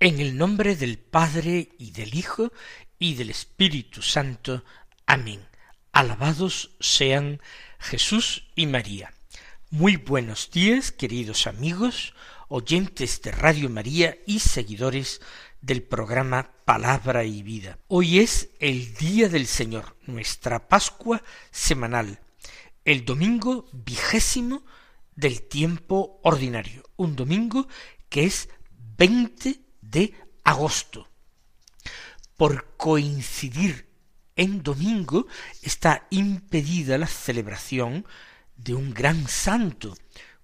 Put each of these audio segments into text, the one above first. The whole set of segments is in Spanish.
En el nombre del Padre y del Hijo y del Espíritu Santo. Amén. Alabados sean Jesús y María. Muy buenos días, queridos amigos, oyentes de Radio María y seguidores del programa Palabra y Vida. Hoy es el Día del Señor, nuestra Pascua semanal, el domingo vigésimo del tiempo ordinario, un domingo que es 20 de agosto. Por coincidir en domingo está impedida la celebración de un gran santo,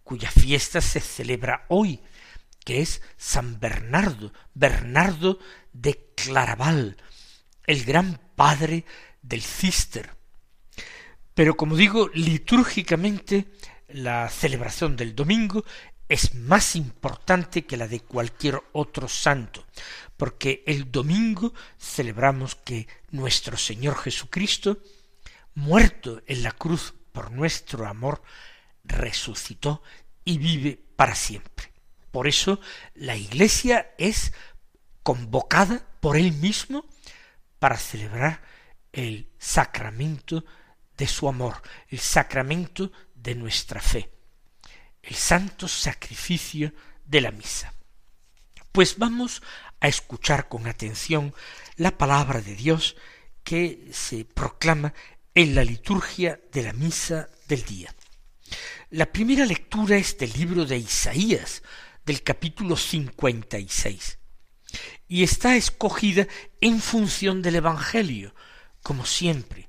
cuya fiesta se celebra hoy, que es San Bernardo, Bernardo de Claraval, el gran padre del Cister. Pero como digo, litúrgicamente la celebración del domingo es más importante que la de cualquier otro santo, porque el domingo celebramos que nuestro Señor Jesucristo, muerto en la cruz por nuestro amor, resucitó y vive para siempre. Por eso la Iglesia es convocada por Él mismo para celebrar el sacramento de su amor, el sacramento de nuestra fe el santo sacrificio de la misa. Pues vamos a escuchar con atención la palabra de Dios que se proclama en la liturgia de la misa del día. La primera lectura es del libro de Isaías, del capítulo 56, y está escogida en función del Evangelio, como siempre,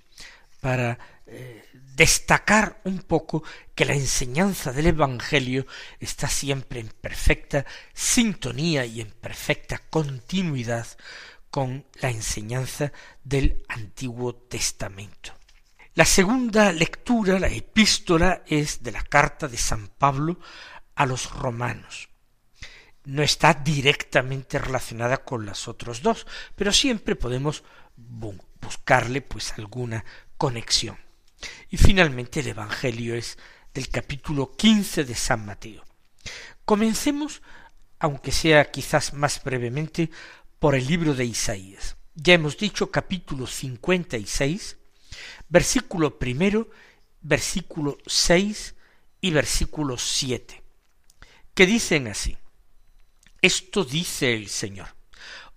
para eh, destacar un poco que la enseñanza del Evangelio está siempre en perfecta sintonía y en perfecta continuidad con la enseñanza del Antiguo Testamento. La segunda lectura, la epístola, es de la carta de San Pablo a los romanos. No está directamente relacionada con las otras dos, pero siempre podemos buscarle pues alguna conexión. Y finalmente el Evangelio es del capítulo quince de San Mateo. Comencemos, aunque sea quizás más brevemente, por el libro de Isaías. Ya hemos dicho capítulo cincuenta y seis, versículo primero, versículo seis y versículo siete, que dicen así. Esto dice el Señor.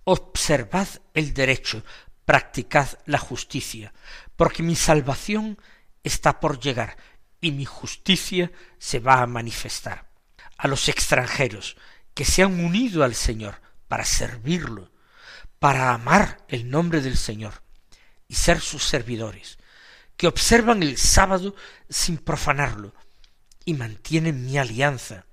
Observad el derecho, practicad la justicia, porque mi salvación está por llegar y mi justicia se va a manifestar. A los extranjeros que se han unido al Señor para servirlo, para amar el nombre del Señor y ser sus servidores, que observan el sábado sin profanarlo y mantienen mi alianza,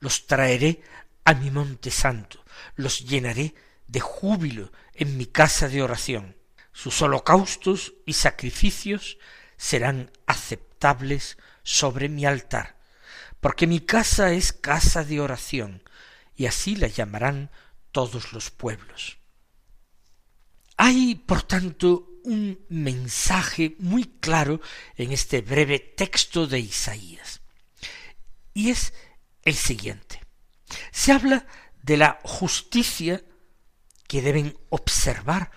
los traeré a mi monte santo, los llenaré de júbilo en mi casa de oración. Sus holocaustos y sacrificios serán aceptables sobre mi altar, porque mi casa es casa de oración, y así la llamarán todos los pueblos. Hay, por tanto, un mensaje muy claro en este breve texto de Isaías, y es el siguiente. Se habla de la justicia que deben observar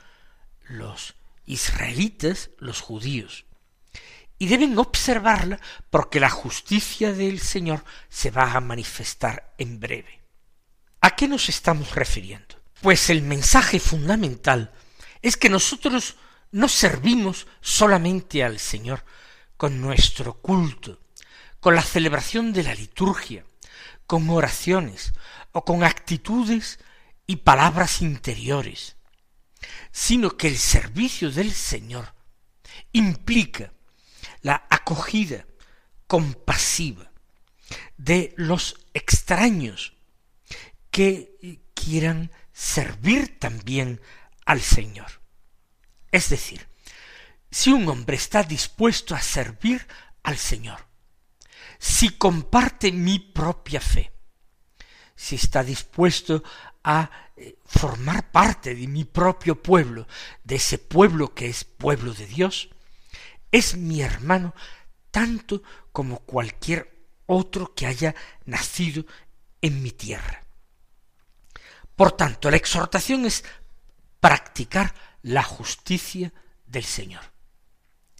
los israelitas, los judíos, y deben observarla porque la justicia del Señor se va a manifestar en breve. ¿A qué nos estamos refiriendo? Pues el mensaje fundamental es que nosotros no servimos solamente al Señor con nuestro culto, con la celebración de la liturgia, con oraciones o con actitudes y palabras interiores, sino que el servicio del Señor implica la acogida compasiva de los extraños que quieran servir también al Señor. Es decir, si un hombre está dispuesto a servir al Señor, si comparte mi propia fe, si está dispuesto a eh, formar parte de mi propio pueblo, de ese pueblo que es pueblo de Dios, es mi hermano tanto como cualquier otro que haya nacido en mi tierra. Por tanto, la exhortación es practicar la justicia del Señor.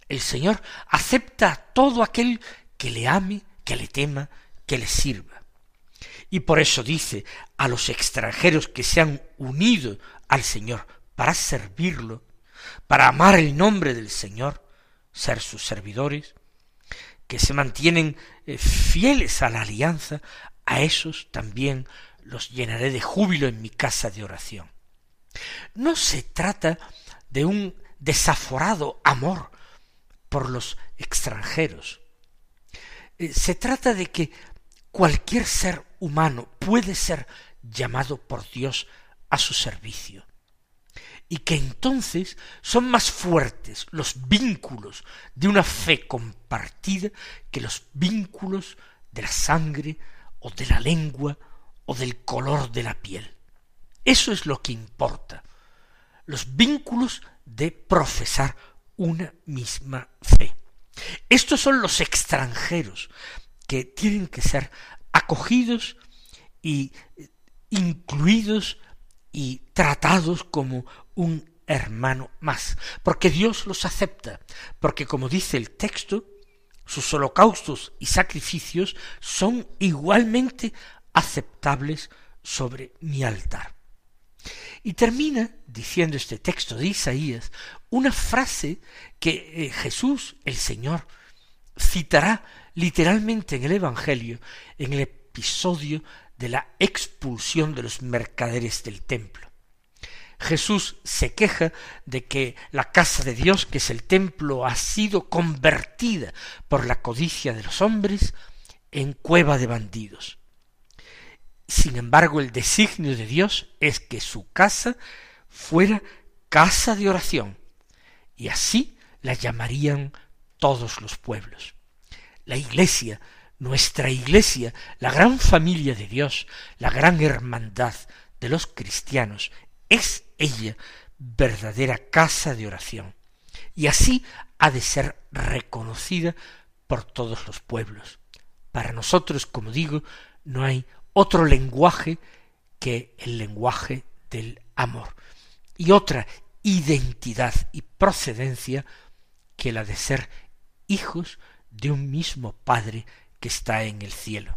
El Señor acepta a todo aquel que le ame, que le tema, que le sirva. Y por eso dice a los extranjeros que se han unido al Señor para servirlo, para amar el nombre del Señor, ser sus servidores, que se mantienen eh, fieles a la alianza, a esos también los llenaré de júbilo en mi casa de oración. No se trata de un desaforado amor por los extranjeros. Eh, se trata de que cualquier ser humano puede ser llamado por Dios a su servicio y que entonces son más fuertes los vínculos de una fe compartida que los vínculos de la sangre o de la lengua o del color de la piel. Eso es lo que importa, los vínculos de profesar una misma fe. Estos son los extranjeros que tienen que ser acogidos y incluidos y tratados como un hermano más, porque Dios los acepta, porque como dice el texto, sus holocaustos y sacrificios son igualmente aceptables sobre mi altar. Y termina diciendo este texto de Isaías una frase que eh, Jesús, el Señor, citará literalmente en el Evangelio, en el episodio de la expulsión de los mercaderes del templo. Jesús se queja de que la casa de Dios, que es el templo, ha sido convertida por la codicia de los hombres en cueva de bandidos. Sin embargo, el designio de Dios es que su casa fuera casa de oración, y así la llamarían todos los pueblos. La iglesia, nuestra iglesia, la gran familia de Dios, la gran hermandad de los cristianos, es ella verdadera casa de oración. Y así ha de ser reconocida por todos los pueblos. Para nosotros, como digo, no hay otro lenguaje que el lenguaje del amor. Y otra identidad y procedencia que la de ser hijos de un mismo Padre que está en el cielo.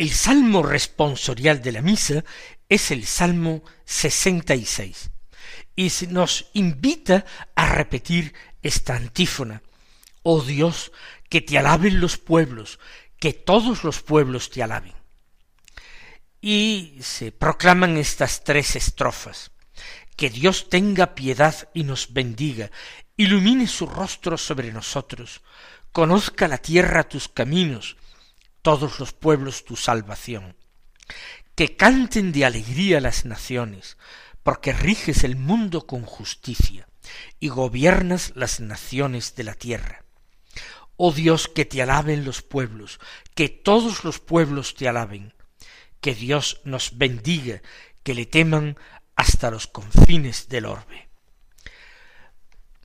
El salmo responsorial de la misa es el Salmo 66 y nos invita a repetir esta antífona. Oh Dios, que te alaben los pueblos, que todos los pueblos te alaben. Y se proclaman estas tres estrofas. Que Dios tenga piedad y nos bendiga, ilumine su rostro sobre nosotros, conozca la tierra tus caminos, todos los pueblos tu salvación. Que canten de alegría las naciones, porque riges el mundo con justicia y gobiernas las naciones de la tierra. Oh Dios, que te alaben los pueblos, que todos los pueblos te alaben. Que Dios nos bendiga, que le teman hasta los confines del orbe.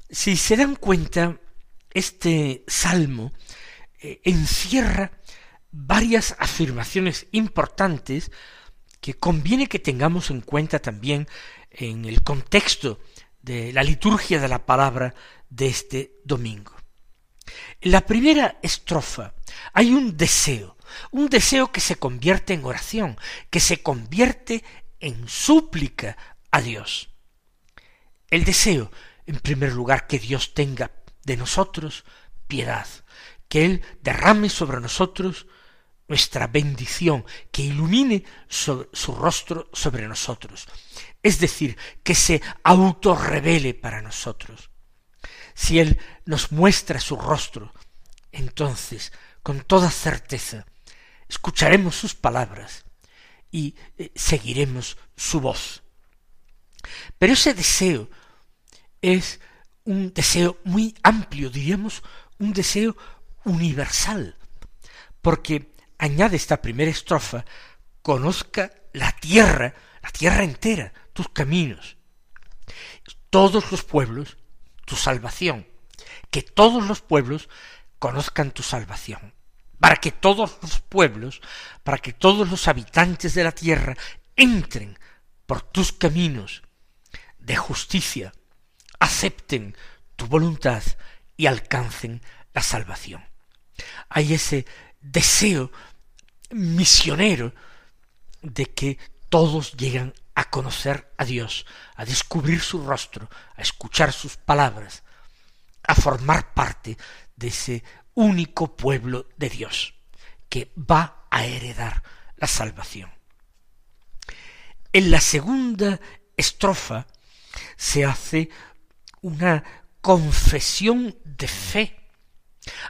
Si se dan cuenta, este salmo eh, encierra varias afirmaciones importantes que conviene que tengamos en cuenta también en el contexto de la liturgia de la palabra de este domingo. En la primera estrofa hay un deseo, un deseo que se convierte en oración, que se convierte en súplica a Dios. El deseo, en primer lugar, que Dios tenga de nosotros piedad, que Él derrame sobre nosotros nuestra bendición, que ilumine su rostro sobre nosotros, es decir, que se autorrevele para nosotros. Si Él nos muestra su rostro, entonces, con toda certeza, escucharemos sus palabras y eh, seguiremos su voz. Pero ese deseo es un deseo muy amplio, diríamos un deseo universal, porque añade esta primera estrofa, conozca la tierra, la tierra entera, tus caminos, todos los pueblos, tu salvación, que todos los pueblos conozcan tu salvación, para que todos los pueblos, para que todos los habitantes de la tierra entren por tus caminos de justicia, acepten tu voluntad y alcancen la salvación. Hay ese deseo misionero de que todos llegan a conocer a Dios, a descubrir su rostro, a escuchar sus palabras, a formar parte de ese único pueblo de Dios que va a heredar la salvación. En la segunda estrofa se hace una confesión de fe.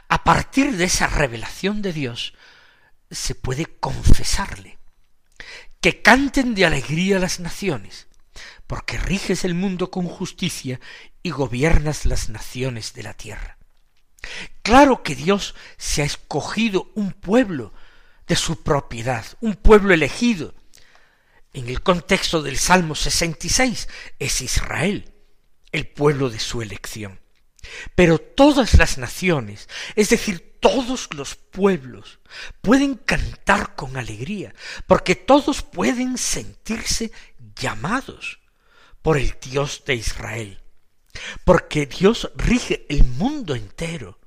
A partir de esa revelación de Dios se puede confesarle. Que canten de alegría las naciones, porque riges el mundo con justicia y gobiernas las naciones de la tierra. Claro que Dios se ha escogido un pueblo de su propiedad, un pueblo elegido. En el contexto del Salmo 66 es Israel, el pueblo de su elección. Pero todas las naciones, es decir, todos los pueblos, pueden cantar con alegría, porque todos pueden sentirse llamados por el Dios de Israel, porque Dios rige el mundo entero.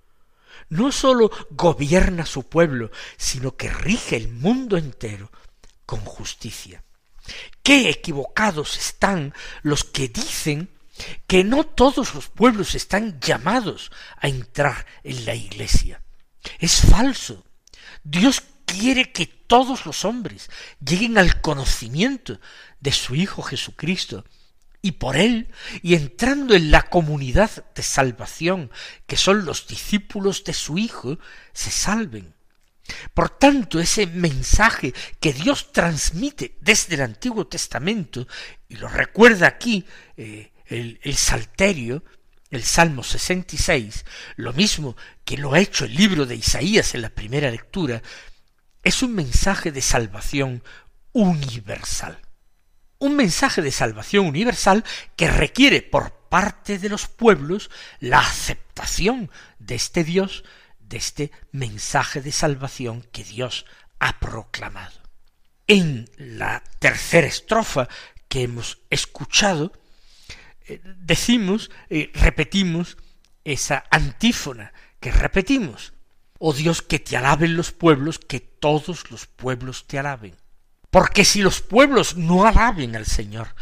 No sólo gobierna su pueblo, sino que rige el mundo entero con justicia. Qué equivocados están los que dicen que no todos los pueblos están llamados a entrar en la iglesia. Es falso. Dios quiere que todos los hombres lleguen al conocimiento de su Hijo Jesucristo y por él, y entrando en la comunidad de salvación, que son los discípulos de su Hijo, se salven. Por tanto, ese mensaje que Dios transmite desde el Antiguo Testamento, y lo recuerda aquí eh, el, Salterio, el Salmo 66, lo mismo que lo ha hecho el libro de Isaías en la primera lectura, es un mensaje de salvación universal. Un mensaje de salvación universal que requiere por parte de los pueblos la aceptación de este Dios, de este mensaje de salvación que Dios ha proclamado. En la tercera estrofa que hemos escuchado, decimos, eh, repetimos esa antífona que repetimos. Oh Dios, que te alaben los pueblos, que todos los pueblos te alaben. Porque si los pueblos no alaben al Señor,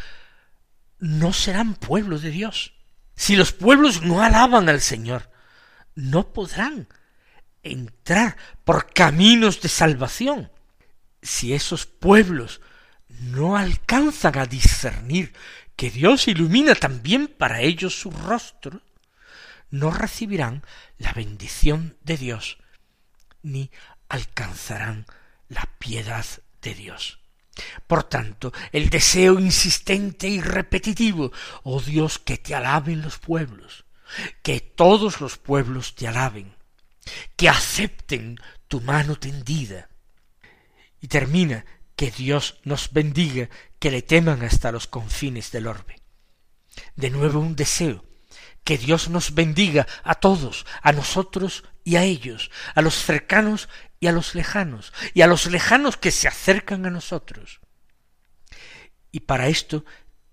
no serán pueblo de Dios. Si los pueblos no alaban al Señor, no podrán entrar por caminos de salvación. Si esos pueblos no alcanzan a discernir que Dios ilumina también para ellos su rostro, no recibirán la bendición de Dios, ni alcanzarán la piedad de Dios. Por tanto, el deseo insistente y repetitivo, oh Dios, que te alaben los pueblos, que todos los pueblos te alaben, que acepten tu mano tendida. Y termina que Dios nos bendiga, que le teman hasta los confines del orbe. De nuevo un deseo, que Dios nos bendiga a todos, a nosotros y a ellos, a los cercanos y a los lejanos, y a los lejanos que se acercan a nosotros. Y para esto,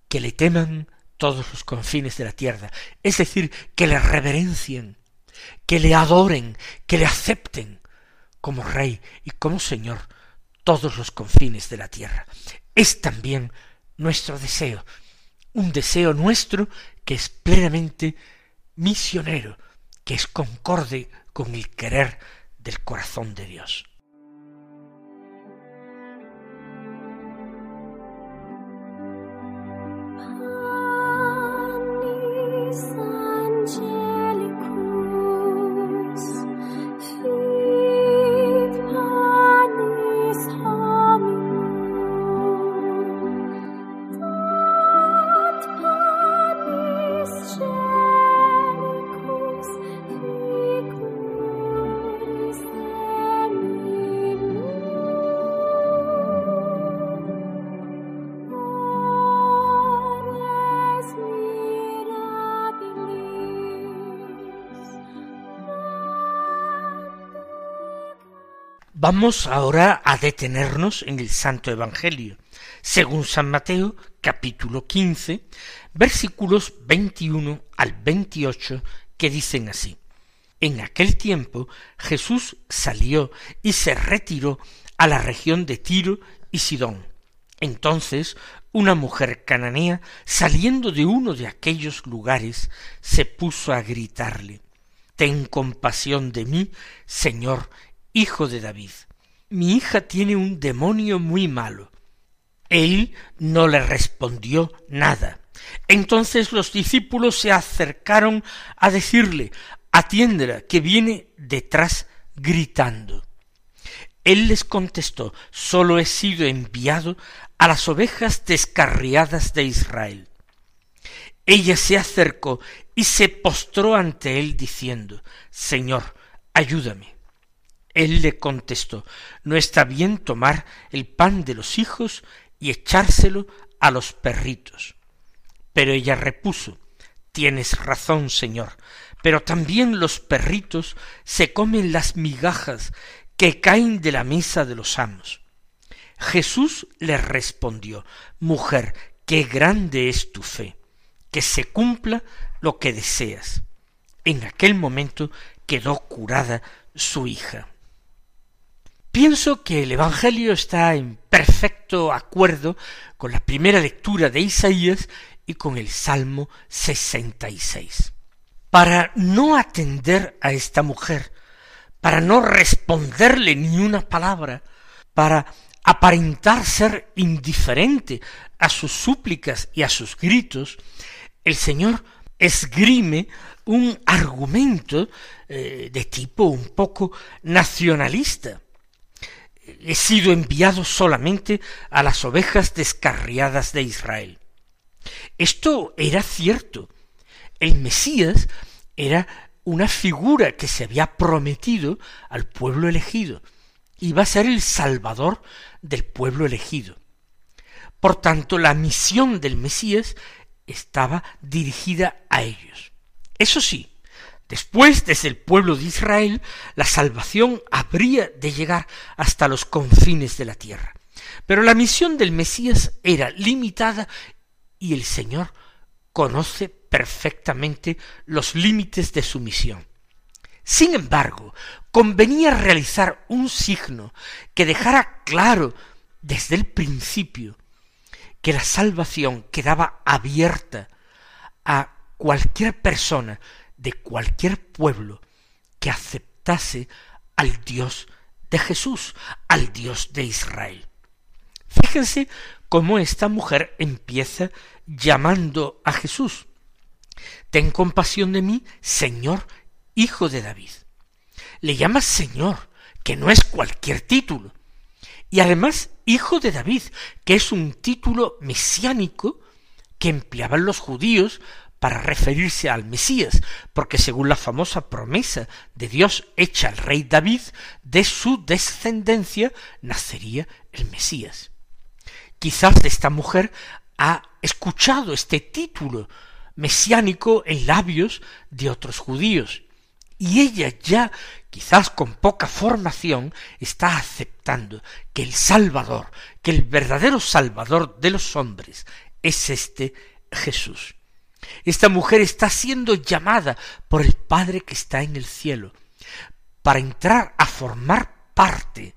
que le teman todos los confines de la tierra, es decir, que le reverencien, que le adoren, que le acepten como Rey y como Señor todos los confines de la tierra. Es también nuestro deseo, un deseo nuestro que es plenamente misionero, que es concorde con el querer del corazón de Dios. Vamos ahora a detenernos en el Santo Evangelio, según San Mateo, capítulo quince, versículos veintiuno al veintiocho, que dicen así. En aquel tiempo Jesús salió y se retiró a la región de Tiro y Sidón. Entonces una mujer cananea, saliendo de uno de aquellos lugares, se puso a gritarle Ten compasión de mí, Señor, hijo de David, mi hija tiene un demonio muy malo. Él no le respondió nada. Entonces los discípulos se acercaron a decirle, atiéndela, que viene detrás gritando. Él les contestó, solo he sido enviado a las ovejas descarriadas de Israel. Ella se acercó y se postró ante él diciendo, Señor, ayúdame. Él le contestó, no está bien tomar el pan de los hijos y echárselo a los perritos. Pero ella repuso, tienes razón, señor, pero también los perritos se comen las migajas que caen de la mesa de los amos. Jesús le respondió, Mujer, qué grande es tu fe, que se cumpla lo que deseas. En aquel momento quedó curada su hija. Pienso que el Evangelio está en perfecto acuerdo con la primera lectura de Isaías y con el Salmo sesenta y seis. Para no atender a esta mujer, para no responderle ni una palabra, para aparentar ser indiferente a sus súplicas y a sus gritos, el Señor esgrime un argumento eh, de tipo un poco nacionalista he sido enviado solamente a las ovejas descarriadas de Israel. Esto era cierto. El Mesías era una figura que se había prometido al pueblo elegido. Iba a ser el salvador del pueblo elegido. Por tanto, la misión del Mesías estaba dirigida a ellos. Eso sí, Después, desde el pueblo de Israel, la salvación habría de llegar hasta los confines de la tierra. Pero la misión del Mesías era limitada y el Señor conoce perfectamente los límites de su misión. Sin embargo, convenía realizar un signo que dejara claro desde el principio que la salvación quedaba abierta a cualquier persona de cualquier pueblo que aceptase al Dios de Jesús, al Dios de Israel. Fíjense cómo esta mujer empieza llamando a Jesús. Ten compasión de mí, Señor, hijo de David. Le llama Señor, que no es cualquier título. Y además, hijo de David, que es un título mesiánico que empleaban los judíos para referirse al Mesías, porque según la famosa promesa de Dios hecha al rey David, de su descendencia nacería el Mesías. Quizás esta mujer ha escuchado este título mesiánico en labios de otros judíos, y ella ya, quizás con poca formación, está aceptando que el Salvador, que el verdadero Salvador de los hombres, es este Jesús. Esta mujer está siendo llamada por el Padre que está en el cielo para entrar a formar parte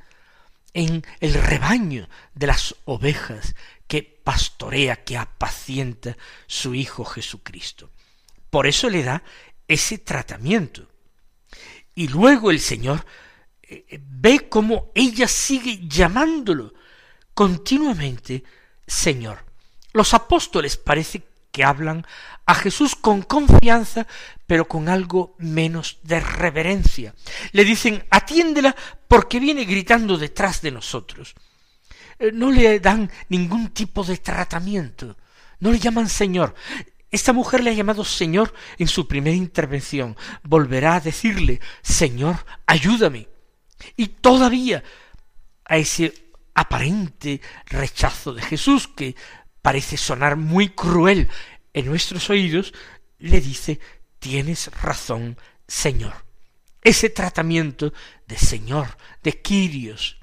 en el rebaño de las ovejas que pastorea, que apacienta su Hijo Jesucristo. Por eso le da ese tratamiento. Y luego el Señor eh, ve cómo ella sigue llamándolo continuamente Señor. Los apóstoles parece hablan a Jesús con confianza, pero con algo menos de reverencia. Le dicen, atiéndela porque viene gritando detrás de nosotros. Eh, no le dan ningún tipo de tratamiento, no le llaman Señor. Esta mujer le ha llamado Señor en su primera intervención. Volverá a decirle, Señor, ayúdame. Y todavía a ese aparente rechazo de Jesús que parece sonar muy cruel en nuestros oídos, le dice, tienes razón, Señor. Ese tratamiento de Señor, de Quirios,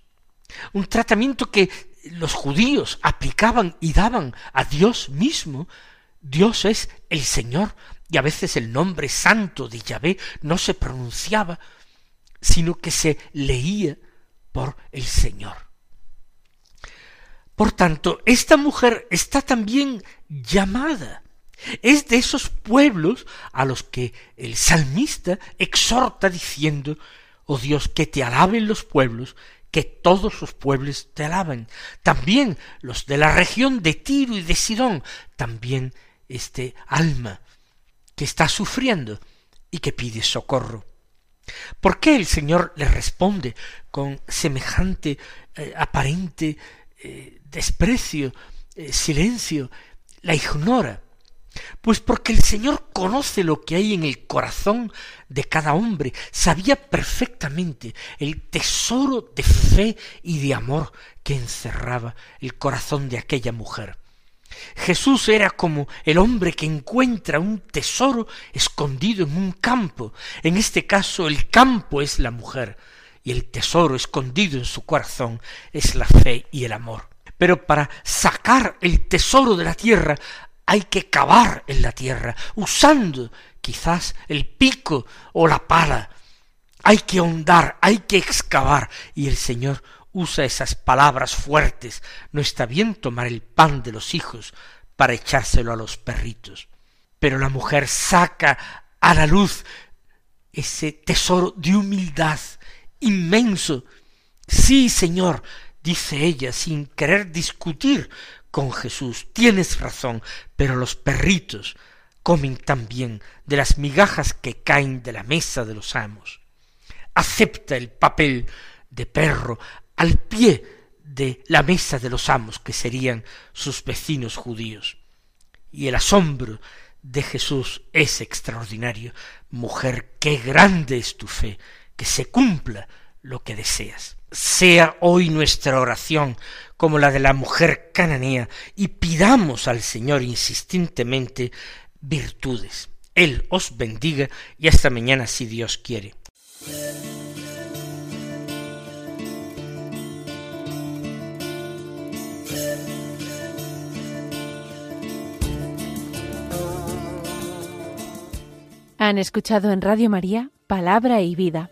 un tratamiento que los judíos aplicaban y daban a Dios mismo, Dios es el Señor, y a veces el nombre santo de Yahvé no se pronunciaba, sino que se leía por el Señor. Por tanto, esta mujer está también llamada. Es de esos pueblos a los que el salmista exhorta diciendo, oh Dios, que te alaben los pueblos, que todos los pueblos te alaben. También los de la región de Tiro y de Sidón, también este alma que está sufriendo y que pide socorro. ¿Por qué el Señor le responde con semejante eh, aparente eh, desprecio, eh, silencio, la ignora. Pues porque el Señor conoce lo que hay en el corazón de cada hombre, sabía perfectamente el tesoro de fe y de amor que encerraba el corazón de aquella mujer. Jesús era como el hombre que encuentra un tesoro escondido en un campo. En este caso el campo es la mujer y el tesoro escondido en su corazón es la fe y el amor. Pero para sacar el tesoro de la tierra hay que cavar en la tierra, usando quizás el pico o la pala. Hay que ahondar, hay que excavar, y el Señor usa esas palabras fuertes. No está bien tomar el pan de los hijos para echárselo a los perritos. Pero la mujer saca a la luz ese tesoro de humildad inmenso. Sí, Señor, dice ella sin querer discutir con Jesús. Tienes razón, pero los perritos comen también de las migajas que caen de la mesa de los amos. Acepta el papel de perro al pie de la mesa de los amos, que serían sus vecinos judíos. Y el asombro de Jesús es extraordinario. Mujer, qué grande es tu fe, que se cumpla lo que deseas. Sea hoy nuestra oración como la de la mujer cananea y pidamos al Señor insistentemente virtudes. Él os bendiga y hasta mañana si Dios quiere. Han escuchado en Radio María Palabra y Vida